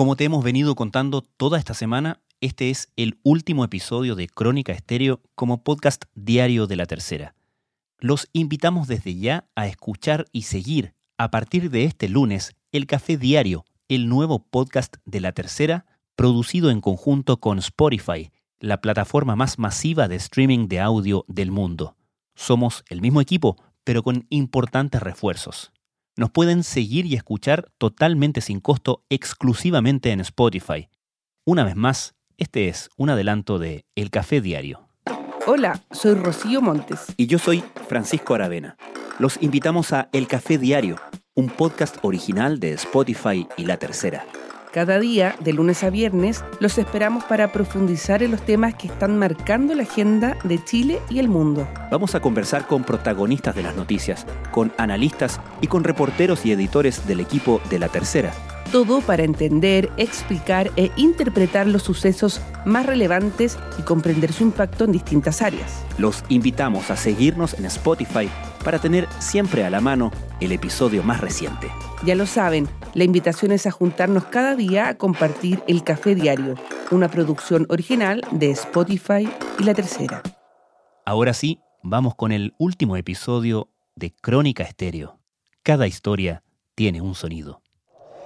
Como te hemos venido contando toda esta semana, este es el último episodio de Crónica Estéreo como podcast diario de la tercera. Los invitamos desde ya a escuchar y seguir a partir de este lunes el Café Diario, el nuevo podcast de la tercera, producido en conjunto con Spotify, la plataforma más masiva de streaming de audio del mundo. Somos el mismo equipo, pero con importantes refuerzos. Nos pueden seguir y escuchar totalmente sin costo exclusivamente en Spotify. Una vez más, este es un adelanto de El Café Diario. Hola, soy Rocío Montes. Y yo soy Francisco Aravena. Los invitamos a El Café Diario, un podcast original de Spotify y La Tercera. Cada día, de lunes a viernes, los esperamos para profundizar en los temas que están marcando la agenda de Chile y el mundo. Vamos a conversar con protagonistas de las noticias, con analistas y con reporteros y editores del equipo de La Tercera. Todo para entender, explicar e interpretar los sucesos más relevantes y comprender su impacto en distintas áreas. Los invitamos a seguirnos en Spotify para tener siempre a la mano el episodio más reciente. Ya lo saben, la invitación es a juntarnos cada día a compartir el Café Diario, una producción original de Spotify y La Tercera. Ahora sí, vamos con el último episodio de Crónica Estéreo. Cada historia tiene un sonido.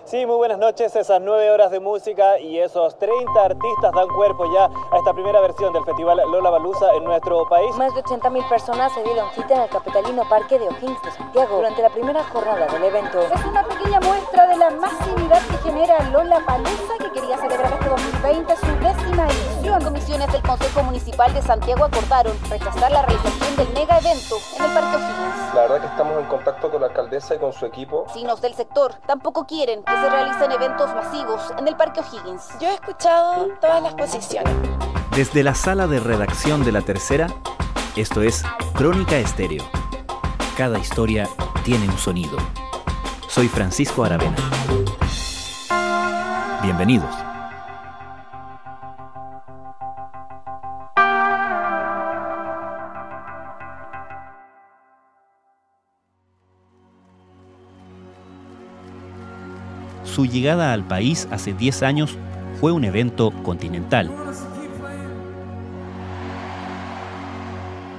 Sí, muy buenas noches. Esas nueve horas de música y esos 30 artistas dan cuerpo ya a esta primera versión del Festival Lola Balusa en nuestro país. Más de 80.000 personas se dieron cita en el capitalino Parque de O'Higgins de Santiago durante la primera jornada del evento. Es una pequeña muestra de la masividad que genera Lola Balusa que quería celebrar este 2020 su décima edición. Comisiones del Consejo Municipal de Santiago acordaron rechazar la realización del mega evento en el Parque O'Higgins. La verdad que estamos en contacto con la alcaldesa y con su equipo. Vecinos del sector tampoco quieren que se realicen eventos masivos en el Parque O'Higgins. Yo he escuchado todas las posiciones. Desde la sala de redacción de La Tercera, esto es Crónica Estéreo. Cada historia tiene un sonido. Soy Francisco Aravena. Bienvenidos. Su llegada al país hace 10 años fue un evento continental.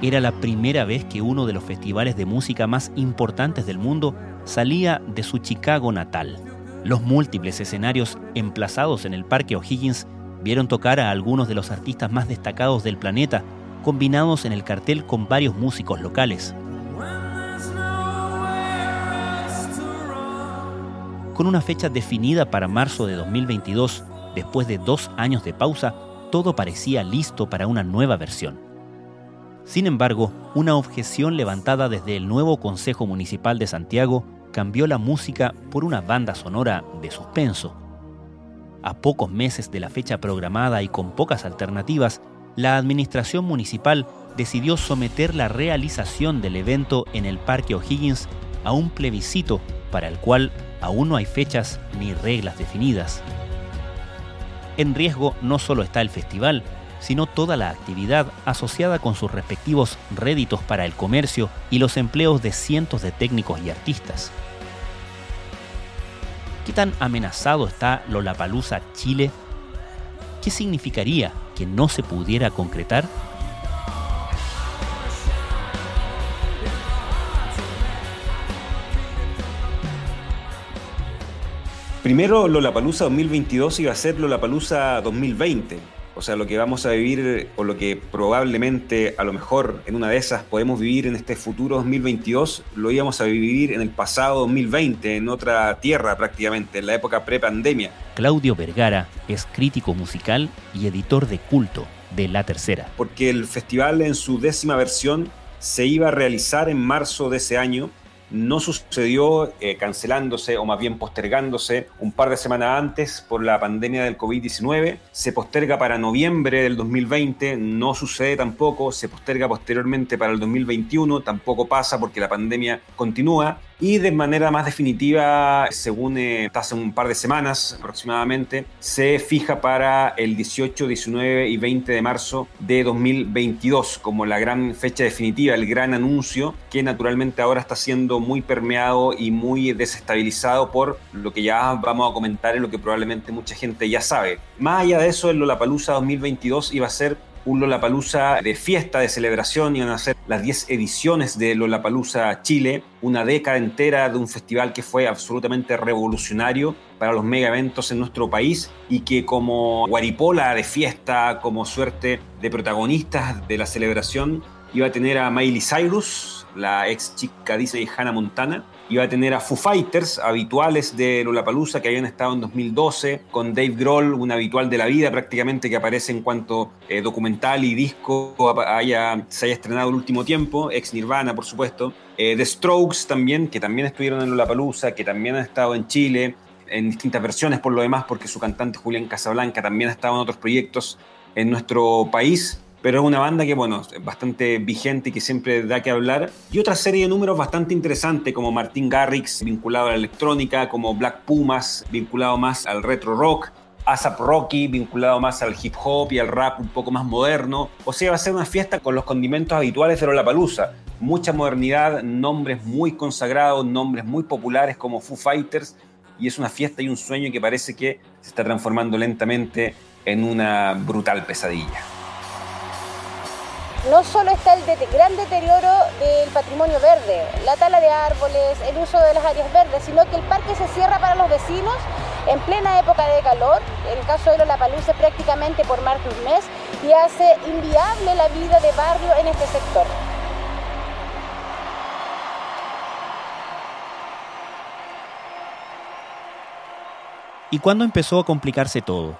Era la primera vez que uno de los festivales de música más importantes del mundo salía de su Chicago natal. Los múltiples escenarios emplazados en el Parque O'Higgins vieron tocar a algunos de los artistas más destacados del planeta, combinados en el cartel con varios músicos locales. Con una fecha definida para marzo de 2022, después de dos años de pausa, todo parecía listo para una nueva versión. Sin embargo, una objeción levantada desde el nuevo Consejo Municipal de Santiago cambió la música por una banda sonora de suspenso. A pocos meses de la fecha programada y con pocas alternativas, la administración municipal decidió someter la realización del evento en el Parque O'Higgins a un plebiscito para el cual aún no hay fechas ni reglas definidas. En riesgo no solo está el festival, sino toda la actividad asociada con sus respectivos réditos para el comercio y los empleos de cientos de técnicos y artistas. ¿Qué tan amenazado está Lollapalooza Chile? ¿Qué significaría que no se pudiera concretar? Primero, Lollapalooza 2022 iba a ser Lollapalooza 2020. O sea, lo que vamos a vivir o lo que probablemente a lo mejor en una de esas podemos vivir en este futuro 2022, lo íbamos a vivir en el pasado 2020, en otra tierra prácticamente, en la época pre-pandemia. Claudio Vergara es crítico musical y editor de culto de La Tercera. Porque el festival en su décima versión se iba a realizar en marzo de ese año no sucedió eh, cancelándose o más bien postergándose un par de semanas antes por la pandemia del COVID-19. Se posterga para noviembre del 2020, no sucede tampoco. Se posterga posteriormente para el 2021, tampoco pasa porque la pandemia continúa. Y de manera más definitiva, según eh, hace un par de semanas aproximadamente, se fija para el 18, 19 y 20 de marzo de 2022 como la gran fecha definitiva, el gran anuncio que naturalmente ahora está siendo muy permeado y muy desestabilizado por lo que ya vamos a comentar y lo que probablemente mucha gente ya sabe. Más allá de eso, el Lollapalooza 2022 iba a ser un Lollapalooza de fiesta, de celebración, iban a ser las 10 ediciones de Lollapalooza Chile, una década entera de un festival que fue absolutamente revolucionario para los mega eventos en nuestro país y que como guaripola de fiesta, como suerte de protagonistas de la celebración, iba a tener a Miley Cyrus, la ex chica Disney Hannah Montana, Iba a tener a Foo Fighters, habituales de Lollapalooza, que habían estado en 2012, con Dave Grohl, un habitual de la vida prácticamente que aparece en cuanto eh, documental y disco haya, se haya estrenado el último tiempo, ex Nirvana, por supuesto. Eh, The Strokes también, que también estuvieron en Lollapalooza, que también han estado en Chile, en distintas versiones por lo demás, porque su cantante Julián Casablanca también ha estado en otros proyectos en nuestro país pero es una banda que, bueno, es bastante vigente y que siempre da que hablar. Y otra serie de números bastante interesante, como Martin Garrix, vinculado a la electrónica, como Black Pumas, vinculado más al retro rock, ASAP Rocky, vinculado más al hip hop y al rap un poco más moderno. O sea, va a ser una fiesta con los condimentos habituales de Lollapalooza. Mucha modernidad, nombres muy consagrados, nombres muy populares como Foo Fighters. Y es una fiesta y un sueño que parece que se está transformando lentamente en una brutal pesadilla no solo está el gran deterioro del patrimonio verde, la tala de árboles, el uso de las áreas verdes, sino que el parque se cierra para los vecinos en plena época de calor, en el caso de Lollapalooza prácticamente por más de un mes, y hace inviable la vida de barrio en este sector. ¿Y cuándo empezó a complicarse todo?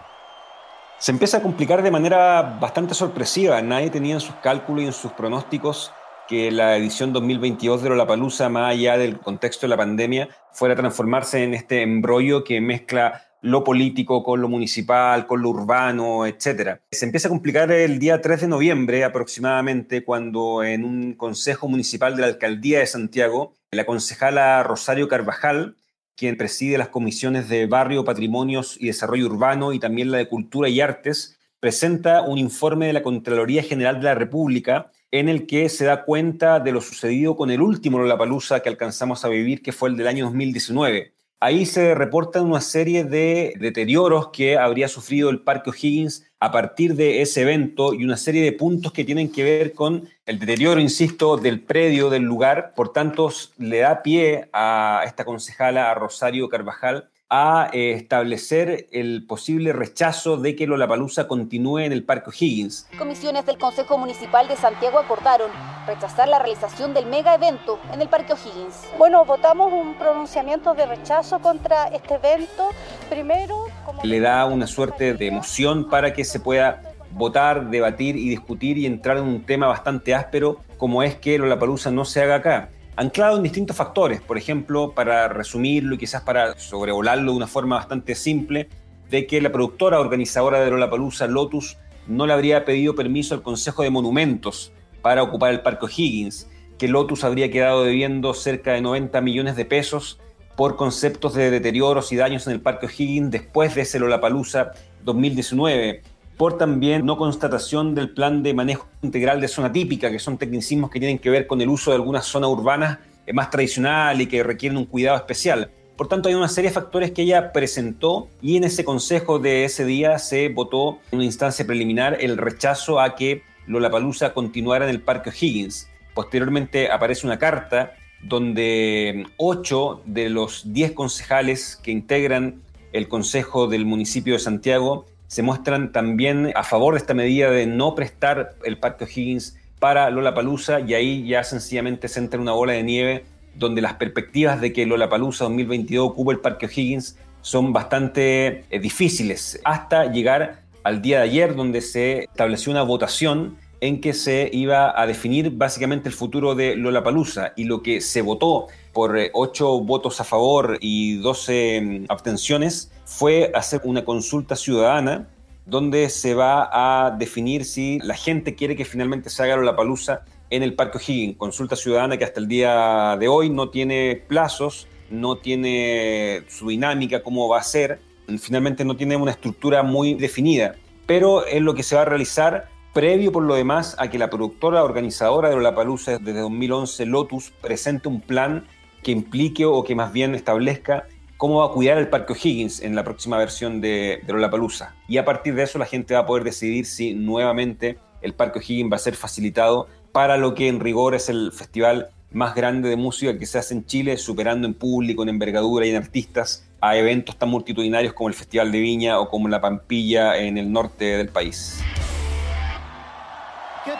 Se empieza a complicar de manera bastante sorpresiva. Nadie tenía en sus cálculos y en sus pronósticos que la edición 2022 de Lollapalooza, más allá del contexto de la pandemia, fuera a transformarse en este embrollo que mezcla lo político con lo municipal, con lo urbano, etc. Se empieza a complicar el día 3 de noviembre aproximadamente, cuando en un consejo municipal de la alcaldía de Santiago, la concejala Rosario Carvajal quien preside las comisiones de Barrio, Patrimonios y Desarrollo Urbano y también la de Cultura y Artes, presenta un informe de la Contraloría General de la República en el que se da cuenta de lo sucedido con el último Lollapalooza que alcanzamos a vivir, que fue el del año 2019. Ahí se reportan una serie de deterioros que habría sufrido el Parque O'Higgins a partir de ese evento y una serie de puntos que tienen que ver con el deterioro, insisto, del predio, del lugar. Por tanto, le da pie a esta concejala, a Rosario Carvajal, a eh, establecer el posible rechazo de que Lollapalooza continúe en el Parque O'Higgins. Comisiones del Consejo Municipal de Santiago acordaron rechazar la realización del mega evento en el Parque O'Higgins. Bueno, votamos un pronunciamiento de rechazo contra este evento. Primero, le da una suerte de emoción para que se pueda votar, debatir y discutir y entrar en un tema bastante áspero como es que Lollapalooza no se haga acá anclado en distintos factores, por ejemplo, para resumirlo y quizás para sobrevolarlo de una forma bastante simple, de que la productora organizadora de Lollapalooza, Lotus, no le habría pedido permiso al Consejo de Monumentos para ocupar el Parque O'Higgins, que Lotus habría quedado debiendo cerca de 90 millones de pesos por conceptos de deterioros y daños en el Parque O'Higgins después de ese Lollapalooza 2019, por también no constatación del plan de manejo integral de zona típica, que son tecnicismos que tienen que ver con el uso de algunas zonas urbanas eh, más tradicional y que requieren un cuidado especial. Por tanto, hay una serie de factores que ella presentó y en ese consejo de ese día se votó en una instancia preliminar el rechazo a que Lollapalooza continuara en el Parque O'Higgins. Posteriormente aparece una carta donde ocho de los diez concejales que integran el Consejo del municipio de Santiago se muestran también a favor de esta medida de no prestar el Parque O'Higgins para Lola Palusa y ahí ya sencillamente se entra una bola de nieve donde las perspectivas de que Lola Palusa 2022 ocupe el Parque O'Higgins son bastante eh, difíciles hasta llegar al día de ayer donde se estableció una votación en que se iba a definir básicamente el futuro de Lola Palusa y lo que se votó por 8 eh, votos a favor y 12 mm, abstenciones fue hacer una consulta ciudadana donde se va a definir si la gente quiere que finalmente se haga la palusa en el Parque O'Higgins. Consulta ciudadana que hasta el día de hoy no tiene plazos, no tiene su dinámica, cómo va a ser. Finalmente no tiene una estructura muy definida, pero es lo que se va a realizar previo por lo demás a que la productora organizadora de Lollapalooza desde 2011, Lotus, presente un plan que implique o que más bien establezca cómo va a cuidar el Parque O'Higgins en la próxima versión de, de Lollapalooza. Y a partir de eso la gente va a poder decidir si nuevamente el Parque O'Higgins va a ser facilitado para lo que en rigor es el festival más grande de música que se hace en Chile, superando en público, en envergadura y en artistas a eventos tan multitudinarios como el Festival de Viña o como la Pampilla en el norte del país. ¿Qué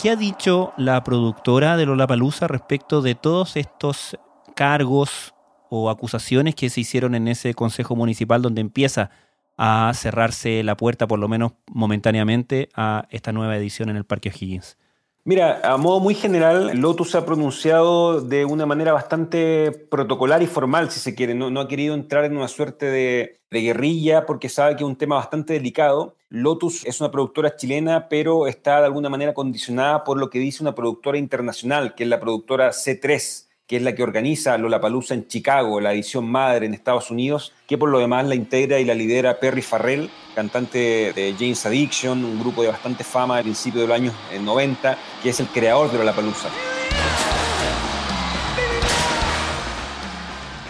¿Qué ha dicho la productora de Lollapalooza respecto de todos estos cargos o acusaciones que se hicieron en ese consejo municipal donde empieza a cerrarse la puerta, por lo menos momentáneamente, a esta nueva edición en el Parque O'Higgins? Mira, a modo muy general, Lotus ha pronunciado de una manera bastante protocolar y formal, si se quiere. No, ha querido entrar en una suerte de, de, guerrilla porque sabe que es un tema bastante delicado. Lotus es una productora chilena, pero está de alguna manera condicionada por lo que dice una productora internacional, que es la productora C3 que es la que organiza Lollapalooza en Chicago, la edición madre en Estados Unidos, que por lo demás la integra y la lidera Perry Farrell, cantante de James Addiction, un grupo de bastante fama a principios de los años 90, que es el creador de Lollapalooza.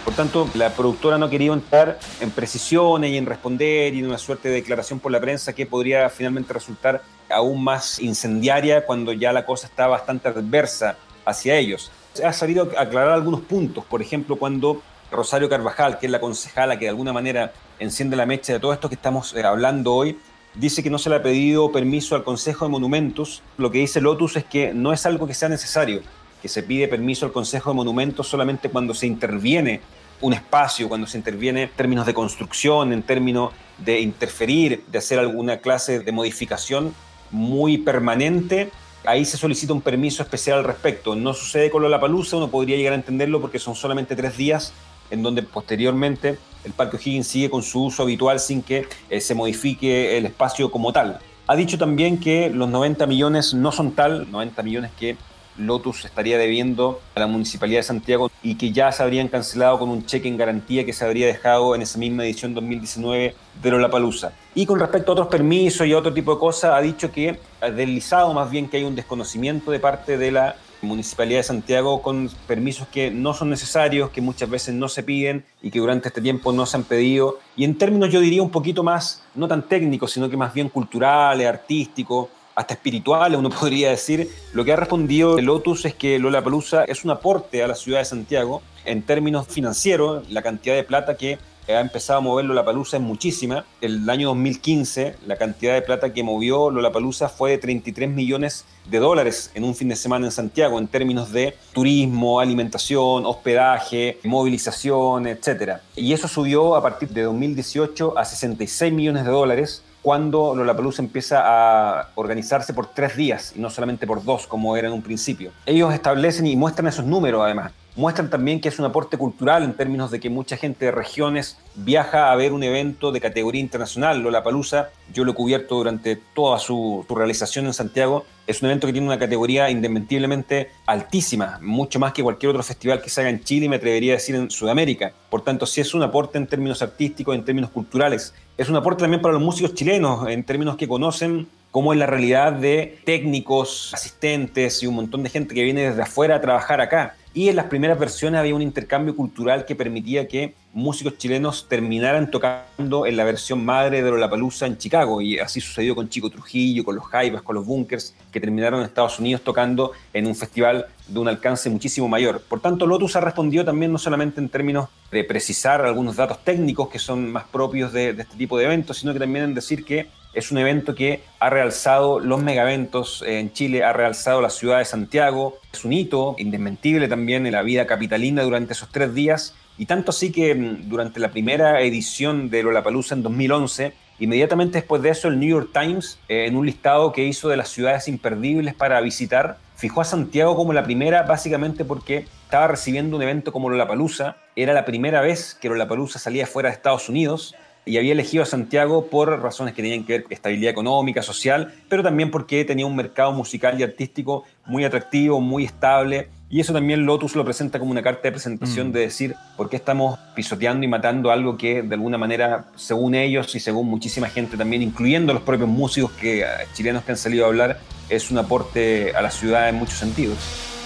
Por tanto, la productora no quería entrar en precisiones y en responder y en una suerte de declaración por la prensa que podría finalmente resultar aún más incendiaria cuando ya la cosa está bastante adversa hacia ellos ha sabido aclarar algunos puntos, por ejemplo, cuando Rosario Carvajal, que es la concejala que de alguna manera enciende la mecha de todo esto que estamos eh, hablando hoy, dice que no se le ha pedido permiso al Consejo de Monumentos. Lo que dice Lotus es que no es algo que sea necesario, que se pide permiso al Consejo de Monumentos solamente cuando se interviene un espacio, cuando se interviene en términos de construcción, en términos de interferir, de hacer alguna clase de modificación muy permanente ahí se solicita un permiso especial al respecto. No sucede con la Palusa, uno podría llegar a entenderlo porque son solamente tres días en donde posteriormente el Parque O'Higgins sigue con su uso habitual sin que eh, se modifique el espacio como tal. Ha dicho también que los 90 millones no son tal, 90 millones que Lotus estaría debiendo a la Municipalidad de Santiago y que ya se habrían cancelado con un cheque en garantía que se habría dejado en esa misma edición 2019 de Lollapalooza. Y con respecto a otros permisos y otro tipo de cosas, ha dicho que ha deslizado más bien que hay un desconocimiento de parte de la Municipalidad de Santiago con permisos que no son necesarios, que muchas veces no se piden y que durante este tiempo no se han pedido. Y en términos yo diría un poquito más, no tan técnicos, sino que más bien culturales, artísticos, hasta espirituales, uno podría decir, lo que ha respondido Lotus es que Lola Palusa es un aporte a la ciudad de Santiago en términos financieros, la cantidad de plata que ha empezado a mover Lollapalooza es muchísima. El año 2015, la cantidad de plata que movió Lollapalooza fue de 33 millones de dólares en un fin de semana en Santiago, en términos de turismo, alimentación, hospedaje, movilización, etc. Y eso subió a partir de 2018 a 66 millones de dólares cuando Lollapalooza empieza a organizarse por tres días y no solamente por dos como era en un principio. Ellos establecen y muestran esos números además. Muestran también que es un aporte cultural en términos de que mucha gente de regiones viaja a ver un evento de categoría internacional. Lollapalooza, yo lo he cubierto durante toda su, realización en Santiago, es un evento que tiene una categoría indesmentiblemente altísima, mucho más que cualquier otro festival que se haga en Chile y me atrevería a decir en Sudamérica. Por tanto, sí es un aporte en términos artísticos, en términos culturales. Es un aporte también para los músicos chilenos, en términos que conocen cómo es la realidad de técnicos, asistentes y un montón de gente que viene desde afuera a trabajar acá. Y en las primeras versiones había un intercambio cultural que permitía que músicos chilenos terminaran tocando en la versión madre de Lollapalooza en Chicago. Y así sucedió con Chico Trujillo, con los Jaivas, con los Bunkers, que terminaron en Estados Unidos tocando en un festival de un alcance muchísimo mayor. Por tanto, Lotus ha respondido también no solamente en términos de precisar algunos datos técnicos que son más propios de, de este tipo de eventos, sino que también en decir que es un evento que ha realzado los megaventos en Chile, ha realzado la ciudad de Santiago. Es un hito indesmentible también en la vida capitalina durante esos tres días. Y tanto así que mm, durante la primera edición de Lollapalooza en 2011, inmediatamente después de eso, el New York Times, eh, en un listado que hizo de las ciudades imperdibles para visitar, fijó a Santiago como la primera, básicamente porque estaba recibiendo un evento como Lollapalooza. Era la primera vez que Lollapalooza salía fuera de Estados Unidos y había elegido a Santiago por razones que tenían que ver con estabilidad económica, social, pero también porque tenía un mercado musical y artístico muy atractivo, muy estable. Y eso también Lotus lo presenta como una carta de presentación mm. de decir por qué estamos pisoteando y matando algo que de alguna manera, según ellos y según muchísima gente también, incluyendo los propios músicos que, eh, chilenos que han salido a hablar, es un aporte a la ciudad en muchos sentidos.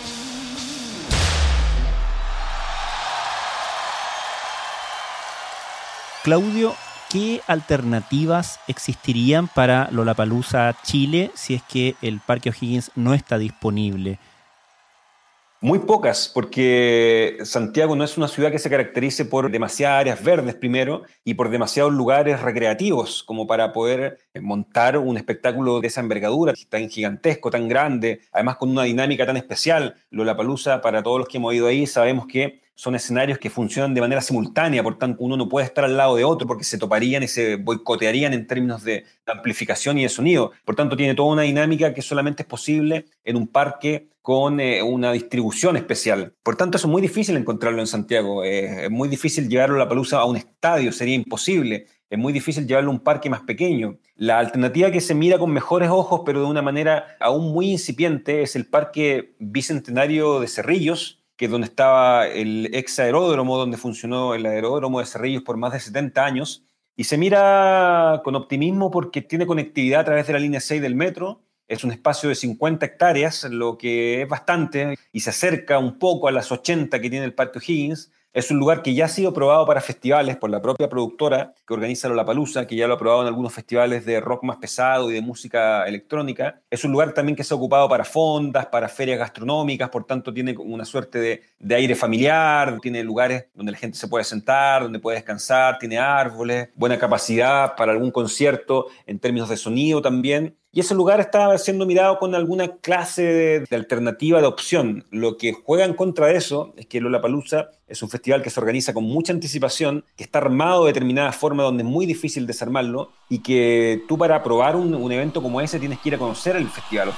Claudio, ¿qué alternativas existirían para Lollapalooza Chile si es que el Parque O'Higgins no está disponible? Muy pocas, porque Santiago no es una ciudad que se caracterice por demasiadas áreas verdes primero y por demasiados lugares recreativos como para poder montar un espectáculo de esa envergadura, tan gigantesco, tan grande, además con una dinámica tan especial. Lollapalooza, para todos los que hemos ido ahí, sabemos que son escenarios que funcionan de manera simultánea, por tanto uno no puede estar al lado de otro porque se toparían y se boicotearían en términos de amplificación y de sonido. Por tanto, tiene toda una dinámica que solamente es posible en un parque con eh, una distribución especial. Por tanto, eso es muy difícil encontrarlo en Santiago. Eh, es muy difícil llevarlo a la palusa a un estadio, sería imposible. Es muy difícil llevarlo a un parque más pequeño. La alternativa que se mira con mejores ojos, pero de una manera aún muy incipiente, es el Parque Bicentenario de Cerrillos, que es donde estaba el ex aeródromo, donde funcionó el aeródromo de Cerrillos por más de 70 años. Y se mira con optimismo porque tiene conectividad a través de la línea 6 del metro. Es un espacio de 50 hectáreas, lo que es bastante, y se acerca un poco a las 80 que tiene el Parque Higgins. Es un lugar que ya ha sido probado para festivales por la propia productora que organiza Lollapalooza, que ya lo ha probado en algunos festivales de rock más pesado y de música electrónica. Es un lugar también que se ha ocupado para fondas, para ferias gastronómicas, por tanto tiene una suerte de aire familiar, tiene lugares donde la gente se puede sentar, donde puede descansar, tiene árboles, buena capacidad para algún concierto en términos de sonido también. Y ese lugar está siendo mirado con alguna clase de, alternativa, de opción. Lo que juega en contra de eso es que Lollapalooza es un festival que se organiza con mucha anticipación, que está armado de determinada forma donde es muy difícil desarmarlo y que tú para probar un, evento como ese tienes que ir a conocer el festival.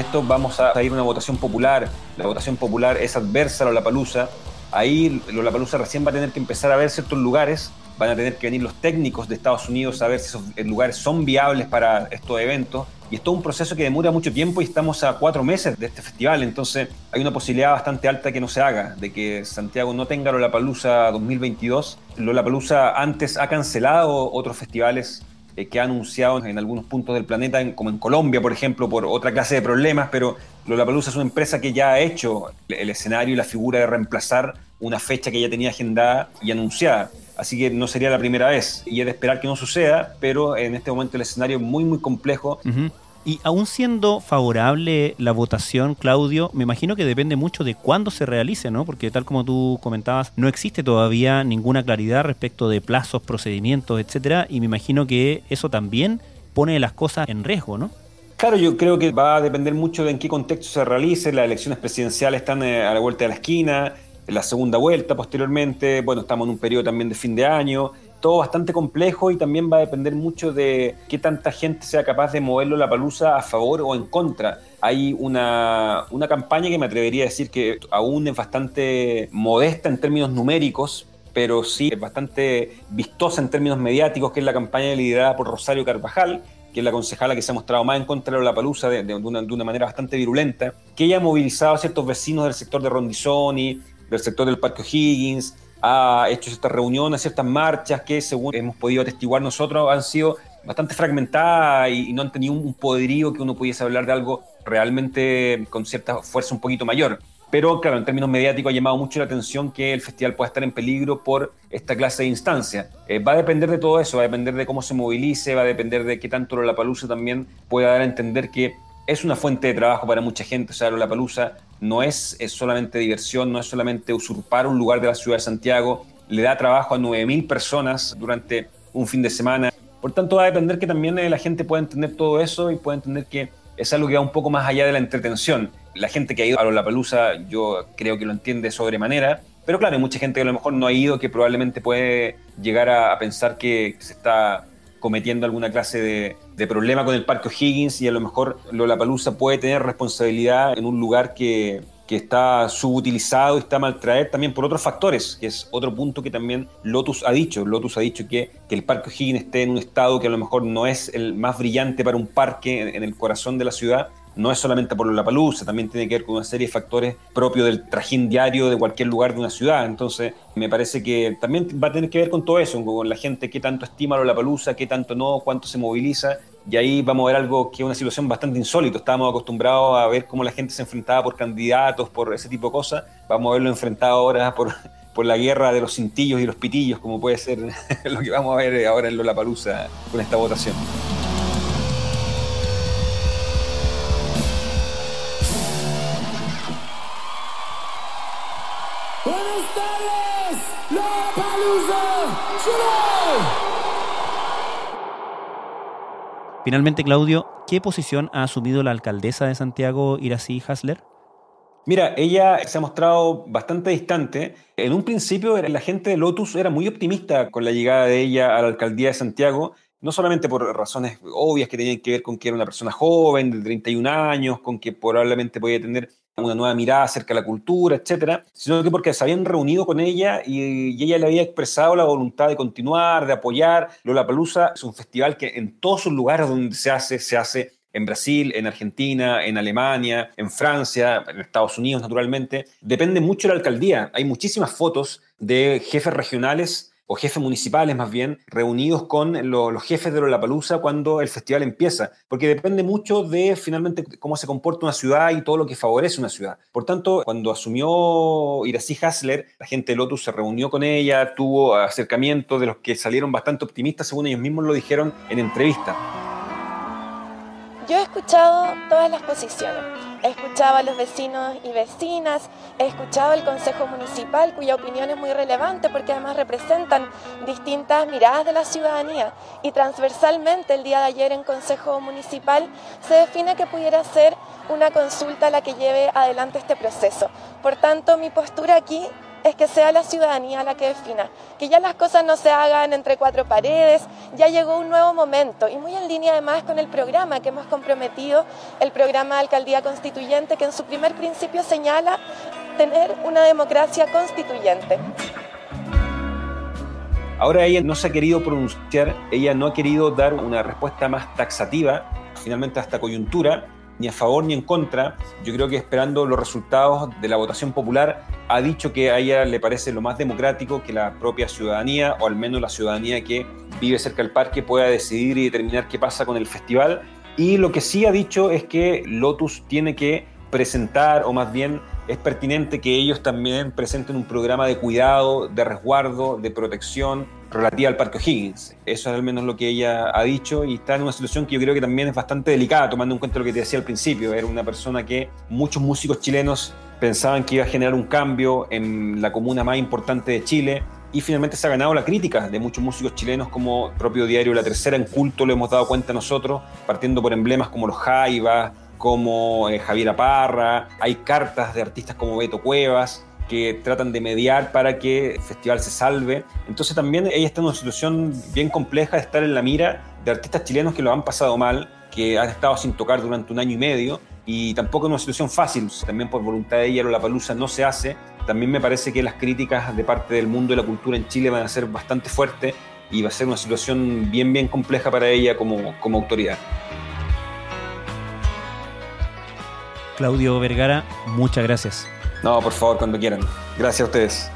Esto vamos a ir a una votación popular, la votación popular es adversa a Lollapalooza, ahí Lollapalooza recién va a tener que empezar a ver ciertos lugares, van a tener que venir los técnicos de Estados Unidos a ver si esos lugares son viables para estos eventos. Y es todo un proceso que demora mucho tiempo y estamos a cuatro meses de este festival, entonces hay una posibilidad bastante alta que no se haga, de que Santiago no tenga Lollapalooza 2022. Lollapalooza antes ha cancelado otros festivales eh, que ha anunciado en algunos puntos del planeta, como en Colombia, por ejemplo, por otra clase de problemas, pero Lollapalooza es una empresa que ya ha hecho el escenario y la figura de reemplazar una fecha que ya tenía agendada y anunciada. Así que no sería la primera vez y es de esperar que no suceda, pero en este momento el escenario es muy, muy complejo. Y aún siendo favorable la votación, Claudio, me imagino que depende mucho de cuándo se realice, ¿no? Porque tal como tú comentabas, no existe todavía ninguna claridad respecto de plazos, procedimientos, etcétera, y me imagino que eso también pone las cosas en riesgo, ¿no? Claro, yo creo que va a depender mucho de en qué contexto se realice. Las elecciones presidenciales están eh, a la vuelta de la esquina, la segunda vuelta posteriormente. Bueno, estamos en un periodo también de fin de año todo bastante complejo y también va a depender mucho de qué tanta gente sea capaz de moverlo la palusa a favor o en contra. Hay una, una campaña que me atrevería a decir que aún es bastante modesta en términos numéricos, pero sí es bastante vistosa en términos mediáticos, que es la campaña liderada por Rosario Carvajal, que es la concejala que se ha mostrado más en contra de la palusa de, de, una, de, una, manera bastante virulenta, que ella ha movilizado a ciertos vecinos del sector de Rondizoni, del sector del Parque O'Higgins, ha hecho ciertas reuniones, ciertas marchas que, según hemos podido atestiguar nosotros, han sido bastante fragmentadas y, no han tenido un poderío que uno pudiese hablar de algo realmente con cierta fuerza un poquito mayor. Pero claro, en términos mediáticos ha llamado mucho la atención que el festival pueda estar en peligro por esta clase de instancias. Eh, va a depender de todo eso, va a depender de cómo se movilice, va a depender de qué tanto la palusa también pueda dar a entender que es una fuente de trabajo para mucha gente. O sea, la palusa no es, solamente diversión, no es solamente usurpar un lugar de la ciudad de Santiago, le da trabajo a 9.000 personas durante un fin de semana. Por tanto, va a depender que también eh, la gente pueda entender todo eso y pueda entender que es algo que va un poco más allá de la entretención. La gente que ha ido a la palusa, yo creo que lo entiende sobremanera, pero claro, hay mucha gente que a lo mejor no ha ido, que probablemente puede llegar a pensar que se está cometiendo alguna clase de, problema con el Parque O'Higgins y a lo mejor Lollapalooza puede tener responsabilidad en un lugar que, está subutilizado y está maltraer también por otros factores, que es otro punto que también Lotus ha dicho. Lotus ha dicho que, que el Parque O'Higgins esté en un estado que a lo mejor no es el más brillante para un parque en el corazón de la ciudad, no es solamente por la palusa, también tiene que ver con una serie de factores propios del trajín diario de cualquier lugar de una ciudad. Entonces, me parece que también va a tener que ver con todo eso, con la gente qué tanto estima la palusa, qué tanto no, cuánto se moviliza. Y ahí vamos a ver algo que es una situación bastante insólita. Estábamos acostumbrados a ver cómo la gente se enfrentaba por candidatos, por ese tipo de cosas. Vamos a verlo enfrentado ahora por, la guerra de los cintillos y los pitillos, como puede ser lo que vamos a ver ahora en Lollapalooza con esta votación. Chile. Finalmente, Claudio, ¿qué posición ha asumido la alcaldesa de Santiago, Iracy Hasler? Mira, ella se ha mostrado bastante distante. En un principio la gente de Lotus era muy optimista con la llegada de ella a la alcaldía de Santiago, no solamente por razones obvias que tenían que ver con que era una persona joven, de 31 años, con que probablemente podía tener una nueva mirada acerca de la cultura, etcétera, sino que porque se habían reunido con ella y, ella le había expresado la voluntad de continuar, de apoyar. Lollapalooza es un festival que en todos sus lugares donde se hace, se hace en Brasil, en Argentina, en Alemania, en Francia, en Estados Unidos, naturalmente. Depende mucho de la alcaldía. Hay muchísimas fotos de jefes regionales o jefes municipales más bien, reunidos con lo- los jefes de Lollapalooza cuando el festival empieza, porque depende mucho de finalmente cómo se comporta una ciudad y todo lo que favorece una ciudad. Por tanto, cuando asumió Iracy Hasler, la gente de Lotus se reunió con ella, tuvo acercamientos de los que salieron bastante optimistas, según ellos mismos lo dijeron en entrevista. Yo he escuchado todas las posiciones. He escuchado a los vecinos y vecinas, he escuchado al Consejo Municipal, cuya opinión es muy relevante porque además representan distintas miradas de la ciudadanía. Y transversalmente el día de ayer en Consejo Municipal se define que pudiera ser una consulta la que lleve adelante este proceso. Por tanto, mi postura aquí es que sea la ciudadanía la que defina, que ya las cosas no se hagan entre cuatro paredes, ya llegó un nuevo momento y muy en línea además con el programa que hemos comprometido, el programa de Alcaldía Constituyente, que en su primer principio señala tener una democracia constituyente. Ahora ella no se ha querido pronunciar, ella no ha querido dar una respuesta más taxativa, finalmente a esta coyuntura, ni a favor ni en contra. Yo creo que esperando los resultados de la votación popular, ha dicho que a ella le parece lo más democrático que la propia ciudadanía, o al menos la ciudadanía que vive cerca del parque, pueda decidir y determinar qué pasa con el festival. Y lo que sí ha dicho es que Lotus tiene que presentar, o más bien es pertinente que ellos también presenten un programa de cuidado, de resguardo, de protección relativa al Parque O'Higgins. Eso es al menos lo que ella ha dicho y está en una situación que yo creo que también es bastante delicada, tomando en cuenta lo que te decía al principio. Era una persona que muchos músicos chilenos pensaban que iba a generar un cambio en la comuna más importante de Chile y finalmente se ha ganado la crítica de muchos músicos chilenos como propio diario La Tercera en culto lo hemos dado cuenta nosotros, partiendo por emblemas como los Jaivas, como eh, Javiera Parra, hay cartas de artistas como Beto Cuevas que tratan de mediar para que el festival se salve. Entonces también ella está en una situación bien compleja de estar en la mira de artistas chilenos que lo han pasado mal, que han estado sin tocar durante un año y medio y tampoco en una situación fácil. También por voluntad de ella la palusa no se hace. También me parece que las críticas de parte del mundo de la cultura en Chile van a ser bastante fuertes y va a ser una situación bien, bien compleja para ella como, como autoridad. Claudio Vergara, muchas gracias. No, por favor, cuando quieran. Gracias a ustedes.